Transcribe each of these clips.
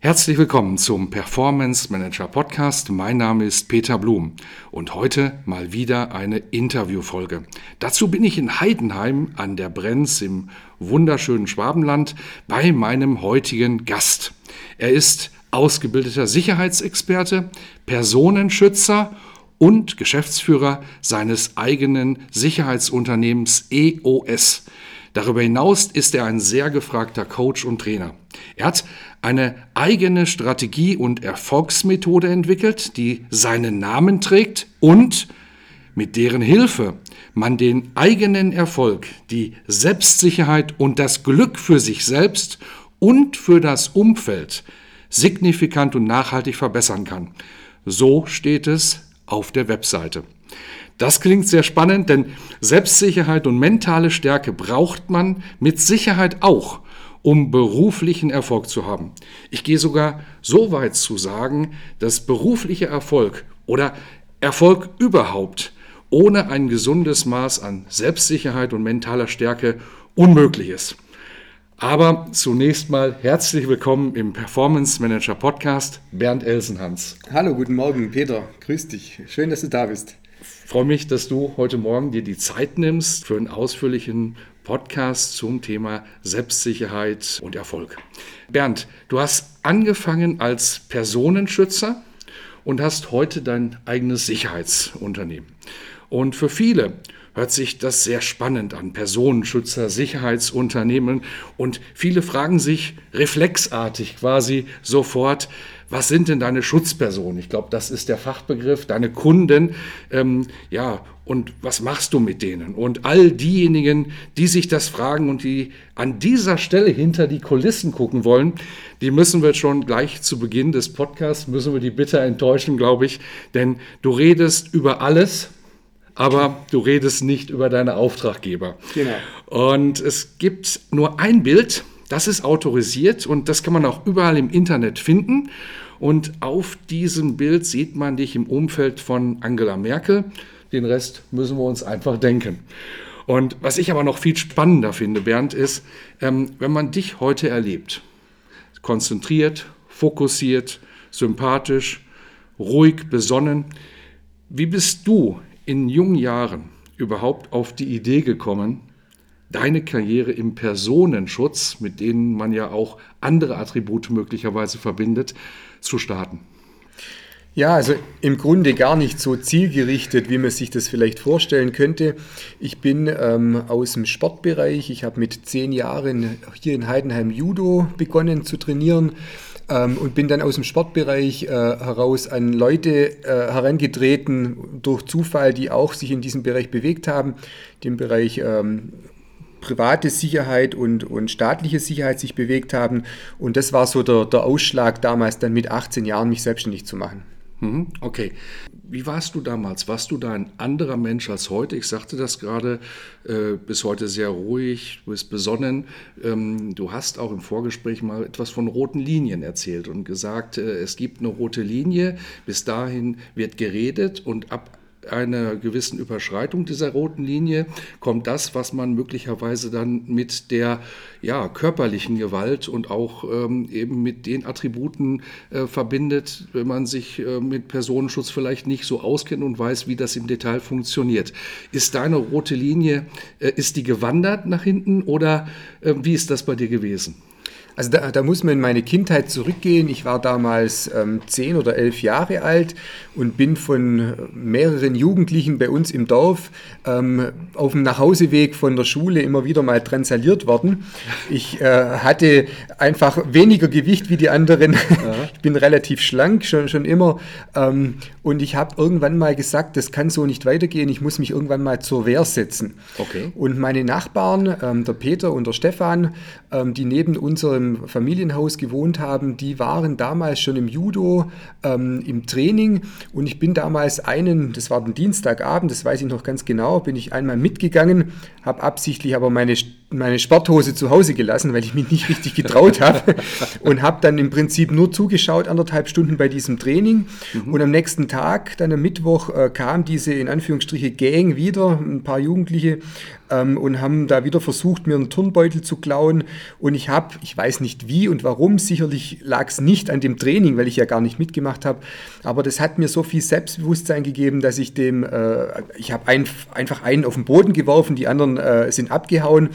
Herzlich willkommen zum Performance Manager Podcast. Mein Name ist Peter Blum und heute mal wieder eine Interviewfolge. Dazu bin ich in Heidenheim an der Brenz im wunderschönen Schwabenland bei meinem heutigen Gast. Er ist ausgebildeter Sicherheitsexperte, Personenschützer und Geschäftsführer seines eigenen Sicherheitsunternehmens EOS. Darüber hinaus ist er ein sehr gefragter Coach und Trainer. Er hat eine eigene Strategie und Erfolgsmethode entwickelt, die seinen Namen trägt und mit deren Hilfe man den eigenen Erfolg, die Selbstsicherheit und das Glück für sich selbst und für das Umfeld signifikant und nachhaltig verbessern kann. So steht es auf der Webseite. Das klingt sehr spannend, denn Selbstsicherheit und mentale Stärke braucht man mit Sicherheit auch, um beruflichen Erfolg zu haben. Ich gehe sogar so weit zu sagen, dass beruflicher Erfolg oder Erfolg überhaupt ohne ein gesundes Maß an Selbstsicherheit und mentaler Stärke unmöglich ist. Aber zunächst mal herzlich willkommen im Performance Manager Podcast, Bernd Elsenhans. Hallo, guten Morgen, Peter. Grüß dich. Schön, dass du da bist freue mich, dass du heute Morgen dir die Zeit nimmst für einen ausführlichen Podcast zum Thema Selbstsicherheit und Erfolg. Bernd, du hast angefangen als Personenschützer und hast heute dein eigenes Sicherheitsunternehmen. Und für viele hört sich das sehr spannend an. Personenschützer, Sicherheitsunternehmen. Und viele fragen sich reflexartig quasi sofort, was sind denn deine Schutzpersonen? Ich glaube, das ist der Fachbegriff, deine Kunden. Ähm, ja, und was machst du mit denen? Und all diejenigen, die sich das fragen und die an dieser Stelle hinter die Kulissen gucken wollen, die müssen wir schon gleich zu Beginn des Podcasts, müssen wir die bitte enttäuschen, glaube ich. Denn du redest über alles, aber du redest nicht über deine Auftraggeber. Genau. Und es gibt nur ein Bild, das ist autorisiert und das kann man auch überall im Internet finden. Und auf diesem Bild sieht man dich im Umfeld von Angela Merkel. Den Rest müssen wir uns einfach denken. Und was ich aber noch viel spannender finde, Bernd, ist, ähm, wenn man dich heute erlebt, konzentriert, fokussiert, sympathisch, ruhig, besonnen, wie bist du in jungen Jahren überhaupt auf die Idee gekommen, deine Karriere im Personenschutz, mit denen man ja auch andere Attribute möglicherweise verbindet, zu starten? Ja, also im Grunde gar nicht so zielgerichtet, wie man sich das vielleicht vorstellen könnte. Ich bin ähm, aus dem Sportbereich. Ich habe mit zehn Jahren hier in Heidenheim Judo begonnen zu trainieren ähm, und bin dann aus dem Sportbereich äh, heraus an Leute äh, herangetreten durch Zufall, die auch sich in diesem Bereich bewegt haben, dem Bereich ähm, private Sicherheit und, und staatliche Sicherheit sich bewegt haben. Und das war so der, der Ausschlag damals, dann mit 18 Jahren mich selbstständig zu machen. Mhm, okay. Wie warst du damals? Warst du da ein anderer Mensch als heute? Ich sagte das gerade, äh, bis heute sehr ruhig, du bist besonnen. Ähm, du hast auch im Vorgespräch mal etwas von roten Linien erzählt und gesagt, äh, es gibt eine rote Linie, bis dahin wird geredet und ab einer gewissen Überschreitung dieser roten Linie kommt das, was man möglicherweise dann mit der ja, körperlichen Gewalt und auch ähm, eben mit den Attributen äh, verbindet, wenn man sich äh, mit Personenschutz vielleicht nicht so auskennt und weiß, wie das im Detail funktioniert. Ist deine rote Linie, äh, ist die gewandert nach hinten oder äh, wie ist das bei dir gewesen? Also da, da, muss man in meine Kindheit zurückgehen. Ich war damals ähm, zehn oder elf Jahre alt und bin von mehreren Jugendlichen bei uns im Dorf ähm, auf dem Nachhauseweg von der Schule immer wieder mal transaliert worden. Ich äh, hatte einfach weniger Gewicht wie die anderen. Ja. Ich bin relativ schlank schon, schon immer. Ähm, und ich habe irgendwann mal gesagt, das kann so nicht weitergehen. Ich muss mich irgendwann mal zur Wehr setzen. Okay. Und meine Nachbarn, ähm, der Peter und der Stefan, ähm, die neben unserem Familienhaus gewohnt haben, die waren damals schon im Judo, ähm, im Training. Und ich bin damals einen, das war den Dienstagabend, das weiß ich noch ganz genau, bin ich einmal mitgegangen, habe absichtlich aber meine, meine Sporthose zu Hause gelassen, weil ich mich nicht richtig getraut habe und habe dann im Prinzip nur zugeschaut, anderthalb Stunden bei diesem Training mhm. und am nächsten Tag, dann am Mittwoch, äh, kam diese in Anführungsstriche Gang wieder, ein paar Jugendliche ähm, und haben da wieder versucht, mir einen Turnbeutel zu klauen. Und ich habe, ich weiß nicht wie und warum, sicherlich lag es nicht an dem Training, weil ich ja gar nicht mitgemacht habe, aber das hat mir so viel Selbstbewusstsein gegeben, dass ich dem, äh, ich habe ein, einfach einen auf den Boden geworfen, die anderen äh, sind abgehauen.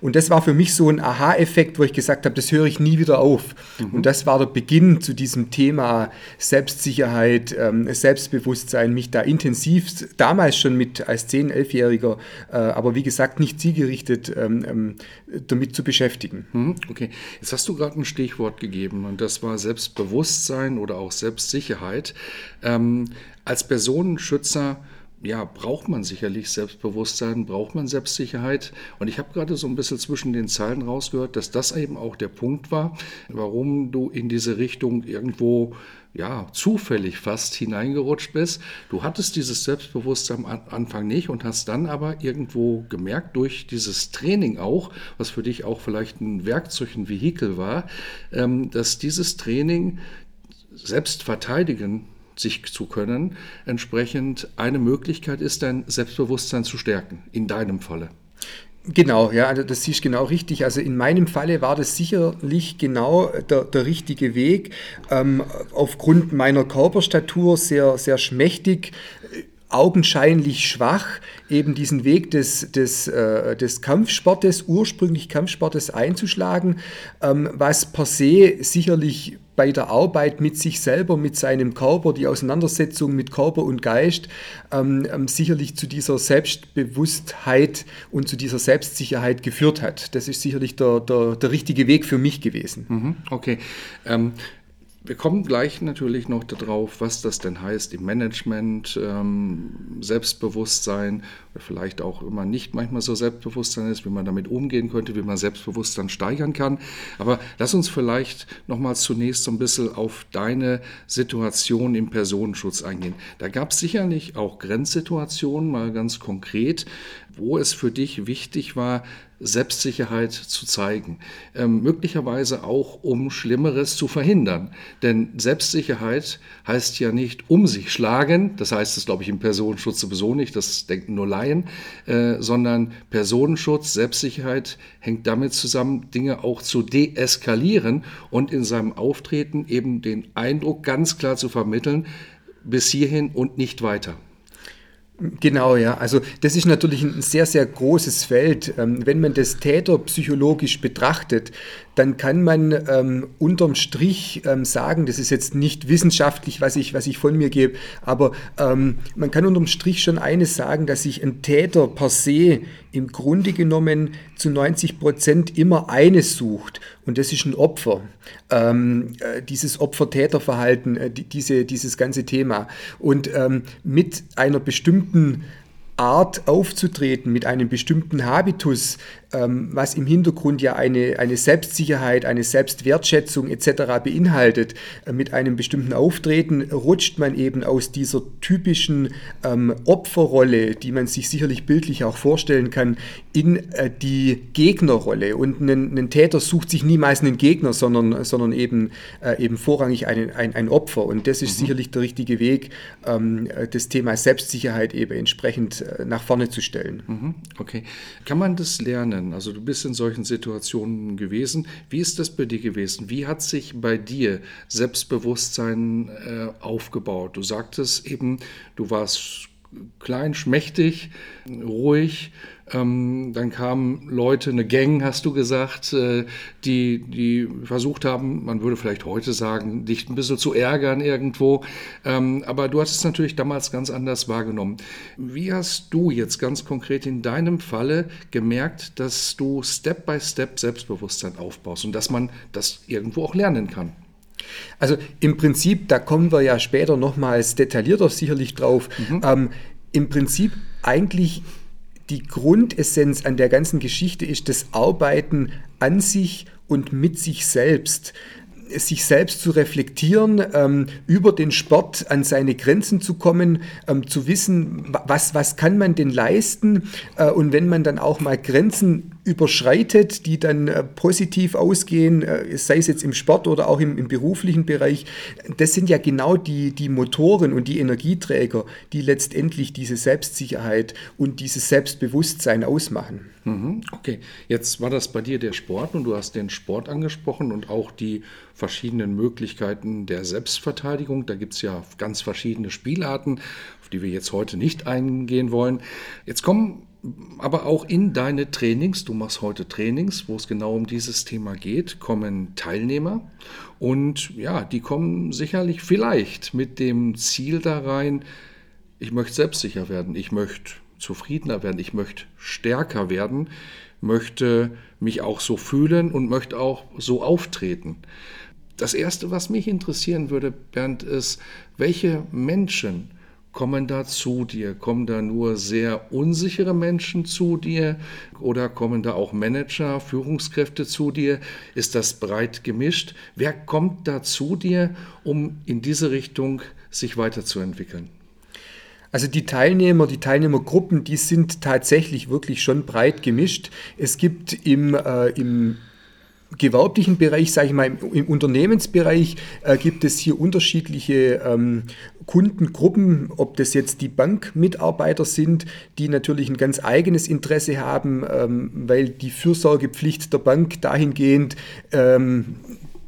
Und das war für mich so ein Aha-Effekt, wo ich gesagt habe, das höre ich nie wieder auf. Mhm. Und das war der Beginn zu diesem Thema Selbstsicherheit, ähm, Selbstbewusstsein, mich da intensiv damals schon mit als 10-, 11-Jähriger, äh, aber wie gesagt, nicht zielgerichtet ähm, ähm, damit zu beschäftigen. Hm, okay, jetzt hast du gerade ein Stichwort gegeben und das war Selbstbewusstsein oder auch Selbstsicherheit. Ähm, als Personenschützer ja, braucht man sicherlich Selbstbewusstsein, braucht man Selbstsicherheit. Und ich habe gerade so ein bisschen zwischen den Zeilen rausgehört, dass das eben auch der Punkt war, warum du in diese Richtung irgendwo ja, zufällig fast hineingerutscht bist. Du hattest dieses Selbstbewusstsein am Anfang nicht und hast dann aber irgendwo gemerkt, durch dieses Training auch, was für dich auch vielleicht ein Werkzeug, ein Vehikel war, ähm, dass dieses Training selbst verteidigen sich zu können, entsprechend eine Möglichkeit ist, dein Selbstbewusstsein zu stärken, in deinem Falle. Genau, ja, also das ist genau richtig. Also in meinem Falle war das sicherlich genau der, der richtige Weg. Ähm, aufgrund meiner Körperstatur sehr, sehr schmächtig, augenscheinlich schwach, eben diesen Weg des, des, äh, des Kampfsportes, ursprünglich Kampfsportes einzuschlagen, ähm, was per se sicherlich bei der Arbeit mit sich selber, mit seinem Körper, die Auseinandersetzung mit Körper und Geist ähm, ähm, sicherlich zu dieser Selbstbewusstheit und zu dieser Selbstsicherheit geführt hat. Das ist sicherlich der, der, der richtige Weg für mich gewesen. Mhm, okay. Ähm, wir kommen gleich natürlich noch darauf, was das denn heißt im Management, ähm, Selbstbewusstsein, vielleicht auch immer nicht manchmal so Selbstbewusstsein ist, wie man damit umgehen könnte, wie man Selbstbewusstsein steigern kann. Aber lass uns vielleicht nochmal zunächst so ein bisschen auf deine Situation im Personenschutz eingehen. Da gab es sicherlich auch Grenzsituationen, mal ganz konkret, wo es für dich wichtig war, Selbstsicherheit zu zeigen. Ähm, möglicherweise auch, um Schlimmeres zu verhindern. Denn Selbstsicherheit heißt ja nicht um sich schlagen, das heißt es, glaube ich, im Personenschutz sowieso nicht, das denken nur Laien, äh, sondern Personenschutz, Selbstsicherheit hängt damit zusammen, Dinge auch zu deeskalieren und in seinem Auftreten eben den Eindruck ganz klar zu vermitteln, bis hierhin und nicht weiter. Genau, ja. Also das ist natürlich ein sehr, sehr großes Feld. Ähm, wenn man das Täter psychologisch betrachtet, dann kann man ähm, unterm Strich ähm, sagen, das ist jetzt nicht wissenschaftlich, was ich, was ich von mir gebe, aber ähm, man kann unterm Strich schon eines sagen, dass sich ein Täter per se im Grunde genommen zu 90 Prozent immer eines sucht und das ist ein Opfer. Ähm, äh, dieses Opfer-Täter-Verhalten, äh, die, diese, dieses ganze Thema. Und ähm, mit einer bestimmten Art aufzutreten, mit einem bestimmten Habitus, was im Hintergrund ja eine, eine Selbstsicherheit, eine Selbstwertschätzung etc. beinhaltet, äh, mit einem bestimmten Auftreten rutscht man eben aus dieser typischen ähm, Opferrolle, die man sich sicherlich bildlich auch vorstellen kann, in äh, die Gegnerrolle. Und ein, ein, Täter sucht sich niemals einen Gegner, sondern, sondern eben, äh, eben vorrangig einen, ein, ein Opfer. Und das ist mhm. sicherlich der richtige Weg, ähm, das Thema Selbstsicherheit eben entsprechend äh, nach vorne zu stellen. Mhm. Okay. Kann man das lernen? Also du bist in solchen Situationen gewesen. Wie ist das bei dir gewesen? Wie hat sich bei dir Selbstbewusstsein äh, aufgebaut? Du sagtest eben, du warst klein, schmächtig, ruhig. Ähm, dann kamen Leute, eine Gang, hast du gesagt, äh, die, die versucht haben, man würde vielleicht heute sagen, dich ein bisschen zu ärgern irgendwo. Ähm, aber du hast es natürlich damals ganz anders wahrgenommen. Wie hast du jetzt ganz konkret in deinem Falle gemerkt, dass du Step by Step Selbstbewusstsein aufbaust und dass man das irgendwo auch lernen kann? Also im Prinzip, da kommen wir ja später nochmals detaillierter sicherlich drauf. Mhm. Ähm, Im Prinzip eigentlich die Grundessenz an der ganzen Geschichte ist das Arbeiten an sich und mit sich selbst. Sich selbst zu reflektieren, ähm, über den Sport an seine Grenzen zu kommen, ähm, zu wissen, was, was kann man denn leisten? Äh, und wenn man dann auch mal Grenzen überschreitet, die dann äh, positiv ausgehen, äh, sei es jetzt im Sport oder auch im, im, beruflichen Bereich, das sind ja genau die, die Motoren und die Energieträger, die letztendlich diese Selbstsicherheit und dieses Selbstbewusstsein ausmachen. Mhm, okay, jetzt war das bei dir der Sport und du hast den Sport angesprochen und auch die verschiedenen Möglichkeiten der Selbstverteidigung. Da gibt es ja ganz verschiedene Spielarten, auf die wir jetzt heute nicht eingehen wollen. Jetzt kommen aber auch in deine Trainings, du machst heute Trainings, wo es genau um dieses Thema geht, kommen Teilnehmer und ja, die kommen sicherlich vielleicht mit dem Ziel da rein, ich möchte selbstsicher werden, ich möchte zufriedener werden, ich möchte stärker werden, möchte mich auch so fühlen und möchte auch so auftreten. Das Erste, was mich interessieren würde, Bernd, ist, welche Menschen kommen da zu dir? Kommen da nur sehr unsichere Menschen zu dir oder kommen da auch Manager, Führungskräfte zu dir? Ist das breit gemischt? Wer kommt da zu dir, um in diese Richtung sich weiterzuentwickeln? Also die Teilnehmer, die Teilnehmergruppen, die sind tatsächlich wirklich schon breit gemischt. Es gibt im, äh, im gewerblichen Bereich, sage ich mal, im, im Unternehmensbereich äh, gibt es hier unterschiedliche ähm, Kundengruppen, ob das jetzt die Bankmitarbeiter sind, die natürlich ein ganz eigenes Interesse haben, ähm, weil die Fürsorgepflicht der Bank dahingehend ähm,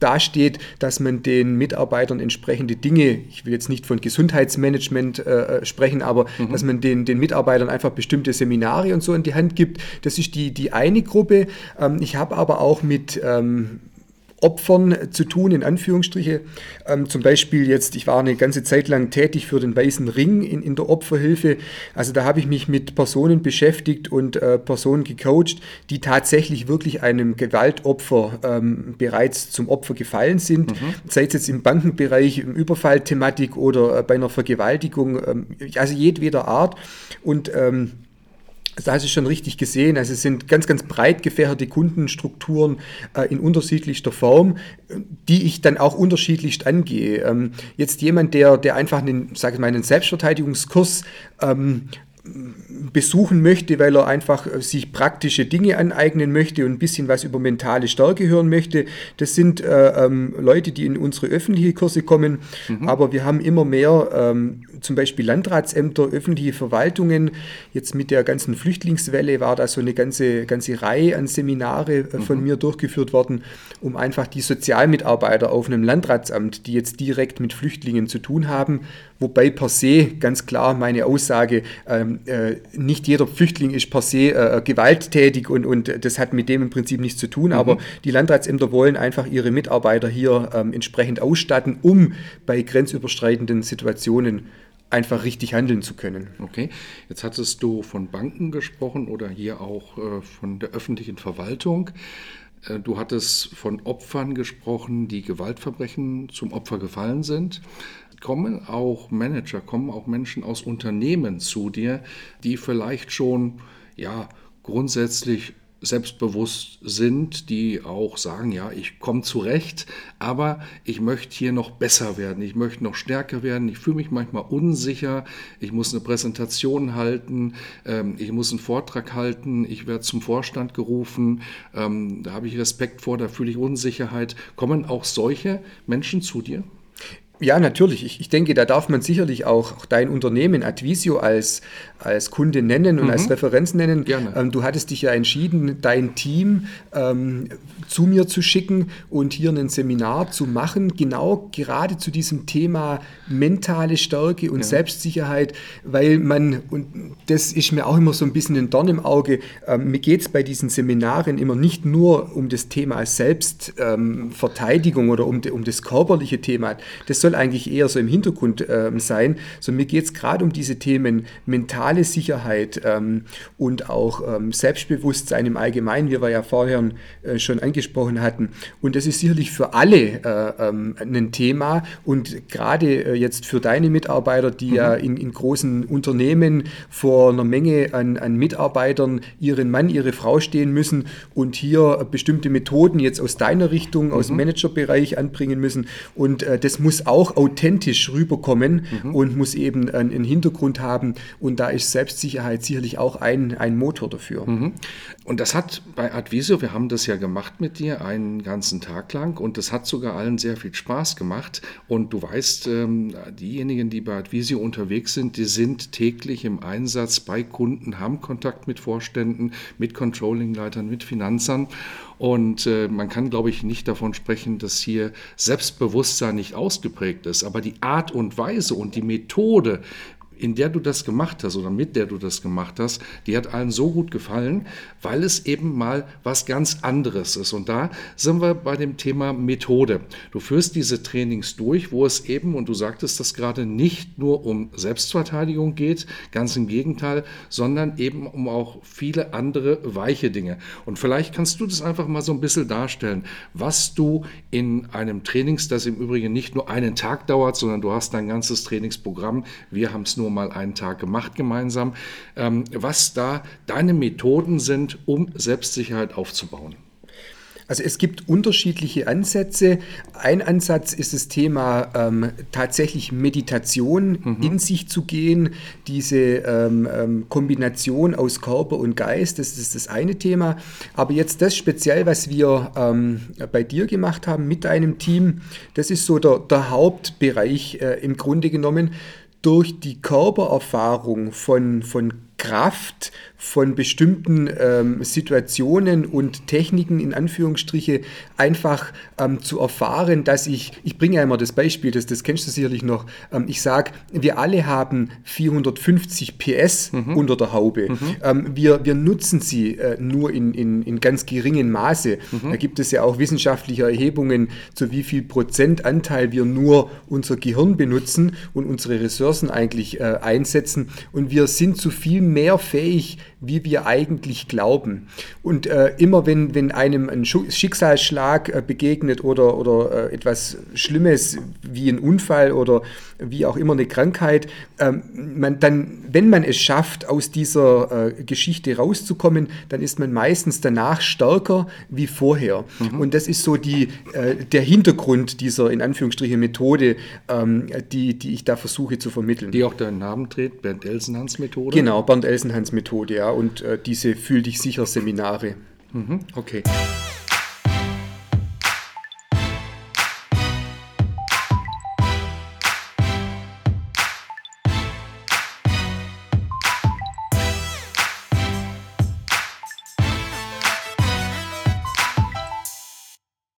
dasteht, dass man den Mitarbeitern entsprechende Dinge, ich will jetzt nicht von Gesundheitsmanagement äh, äh, sprechen, aber mhm. dass man den, den Mitarbeitern einfach bestimmte Seminare und so in die Hand gibt. Das ist die, die eine Gruppe. Ähm, ich habe aber auch mit ähm, Opfern zu tun, in Anführungsstriche. Ähm, zum Beispiel jetzt, ich war eine ganze Zeit lang tätig für den Weißen Ring in, in der Opferhilfe. Also da habe ich mich mit Personen beschäftigt und äh, Personen gecoacht, die tatsächlich wirklich einem Gewaltopfer ähm, bereits zum Opfer gefallen sind. Mhm. Sei es jetzt im Bankenbereich, im Überfallthematik oder äh, bei einer Vergewaltigung, ähm, also jedweder Art. Und ähm, da hast du schon richtig gesehen. Also es sind ganz, ganz breit gefächerte Kundenstrukturen äh, in unterschiedlichster Form, die ich dann auch unterschiedlichst angehe. Ähm, jetzt jemand, der, der einfach einen, sage ich mal, einen Selbstverteidigungskurs ähm, besuchen möchte, weil er einfach äh, sich praktische Dinge aneignen möchte und ein bisschen was über mentale Stärke hören möchte. Das sind äh, ähm, Leute, die in unsere öffentliche Kurse kommen, mhm. aber wir haben immer mehr ähm, zum Beispiel Landratsämter, öffentliche Verwaltungen. Jetzt mit der ganzen Flüchtlingswelle war da so eine ganze, ganze Reihe an Seminare äh, von mhm. mir durchgeführt worden, um einfach die Sozialmitarbeiter auf einem Landratsamt, die jetzt direkt mit Flüchtlingen zu tun haben, wobei per se ganz klar meine Aussage, ähm, äh, nicht jeder Flüchtling ist per se äh, gewalttätig und, und das hat mit dem im Prinzip nichts zu tun, mhm. aber die Landratsämter wollen einfach ihre Mitarbeiter hier ähm, entsprechend ausstatten, um bei grenzüberschreitenden Situationen einfach richtig handeln zu können. Okay, jetzt hattest du von Banken gesprochen oder hier auch äh, von der öffentlichen Verwaltung. Äh, du hattest von Opfern gesprochen, die Gewaltverbrechen zum Opfer gefallen sind. Kommen auch Manager, kommen auch Menschen aus Unternehmen zu dir, die vielleicht schon ja, grundsätzlich selbstbewusst sind, die auch sagen, ja, ich komme zurecht, aber ich möchte hier noch besser werden, ich möchte noch stärker werden, ich fühle mich manchmal unsicher, ich muss eine Präsentation halten, ähm, ich muss einen Vortrag halten, ich werde zum Vorstand gerufen, ähm, da habe ich Respekt vor, da fühle ich Unsicherheit. Kommen auch solche Menschen zu dir? Ja, natürlich. Ich, ich denke, da darf man sicherlich auch, auch dein Unternehmen Advisio als, als Kunde nennen und mhm. als Referenz nennen. Gerne. Ähm, du hattest dich ja entschieden, dein Team ähm, zu mir zu schicken und hier ein Seminar zu machen, genau gerade zu diesem Thema mentale Stärke und ja. Selbstsicherheit, weil man, und das ist mir auch immer so ein bisschen ein Dorn im Auge, ähm, mir geht es bei diesen Seminaren immer nicht nur um das Thema Selbstverteidigung oder um, um das körperliche Thema. Das soll soll eigentlich eher so im Hintergrund ähm, sein, sondern mir geht es gerade um diese Themen mentale Sicherheit ähm, und auch ähm, Selbstbewusstsein im Allgemeinen, wie wir ja vorher äh, schon angesprochen hatten. Und das ist sicherlich für alle äh, ähm, ein Thema und gerade äh, jetzt für deine Mitarbeiter, die mhm. ja in, in, großen Unternehmen vor einer Menge an, an Mitarbeitern ihren Mann, ihre Frau stehen müssen und hier bestimmte Methoden jetzt aus deiner Richtung, mhm. aus dem Managerbereich anbringen müssen. Und äh, das muss auch auch authentisch rüberkommen mhm. und muss eben einen Hintergrund haben. Und da ist Selbstsicherheit sicherlich auch ein, ein Motor dafür. Mhm. Und das hat bei Advisio, wir haben das ja gemacht mit dir einen ganzen Tag lang und das hat sogar allen sehr viel Spaß gemacht. Und du weißt, ähm, diejenigen, die bei Advisio unterwegs sind, die sind täglich im Einsatz bei Kunden, haben Kontakt mit Vorständen, mit Controllingleitern, mit Finanzern. Und äh, man kann, glaube ich, nicht davon sprechen, dass hier Selbstbewusstsein nicht ausgeprägt ist. Aber die Art und Weise und die Methode, in der du das gemacht hast oder mit der du das gemacht hast, die hat allen so gut gefallen, weil es eben mal was ganz anderes ist. Und da sind wir bei dem Thema Methode. Du führst diese Trainings durch, wo es eben, und du sagtest das gerade, nicht nur um Selbstverteidigung geht, ganz im Gegenteil, sondern eben um auch viele andere weiche Dinge. Und vielleicht kannst du das einfach mal so ein bisschen darstellen, was du in einem Trainings, das im Übrigen nicht nur einen Tag dauert, sondern du hast dein ganzes Trainingsprogramm. Wir haben es nur mal einen Tag gemacht gemeinsam, ähm, was da deine Methoden sind, um Selbstsicherheit aufzubauen. Also es gibt unterschiedliche Ansätze. Ein Ansatz ist das Thema ähm, tatsächlich Meditation, mhm. in sich zu gehen, diese ähm, ähm, Kombination aus Körper und Geist, das ist das eine Thema. Aber jetzt das speziell, was wir ähm, bei dir gemacht haben mit deinem Team, das ist so der, der Hauptbereich äh, im Grunde genommen durch die Körpererfahrung von, von Kraft von bestimmten ähm, Situationen und Techniken in Anführungsstriche einfach ähm, zu erfahren, dass ich, ich bringe ja immer das Beispiel, das, das kennst du sicherlich noch, ähm, ich sage, wir alle haben 450 PS mhm. unter der Haube. Mhm. Ähm, wir, wir nutzen sie äh, nur in, in, in ganz geringem Maße. Mhm. Da gibt es ja auch wissenschaftliche Erhebungen, zu wie viel Prozentanteil wir nur unser Gehirn benutzen und unsere Ressourcen eigentlich äh, einsetzen. Und wir sind zu viel mehr fähig, wie wir eigentlich glauben. Und äh, immer wenn, wenn einem ein Schicksalsschlag äh, begegnet oder, oder äh, etwas Schlimmes wie ein Unfall oder wie auch immer eine Krankheit, ähm, man dann, wenn man es schafft, aus dieser äh, Geschichte rauszukommen, dann ist man meistens danach stärker wie vorher. Mhm. Und das ist so die, äh, der Hintergrund dieser in Anführungsstrichen Methode, ähm, die, die ich da versuche zu vermitteln. Die auch deinen Namen trägt, Bernd Elsenhans Methode. Genau, Bernd Elsenhans Methode, ja, und äh, diese Fühl dich sicher Seminare. Mhm, okay.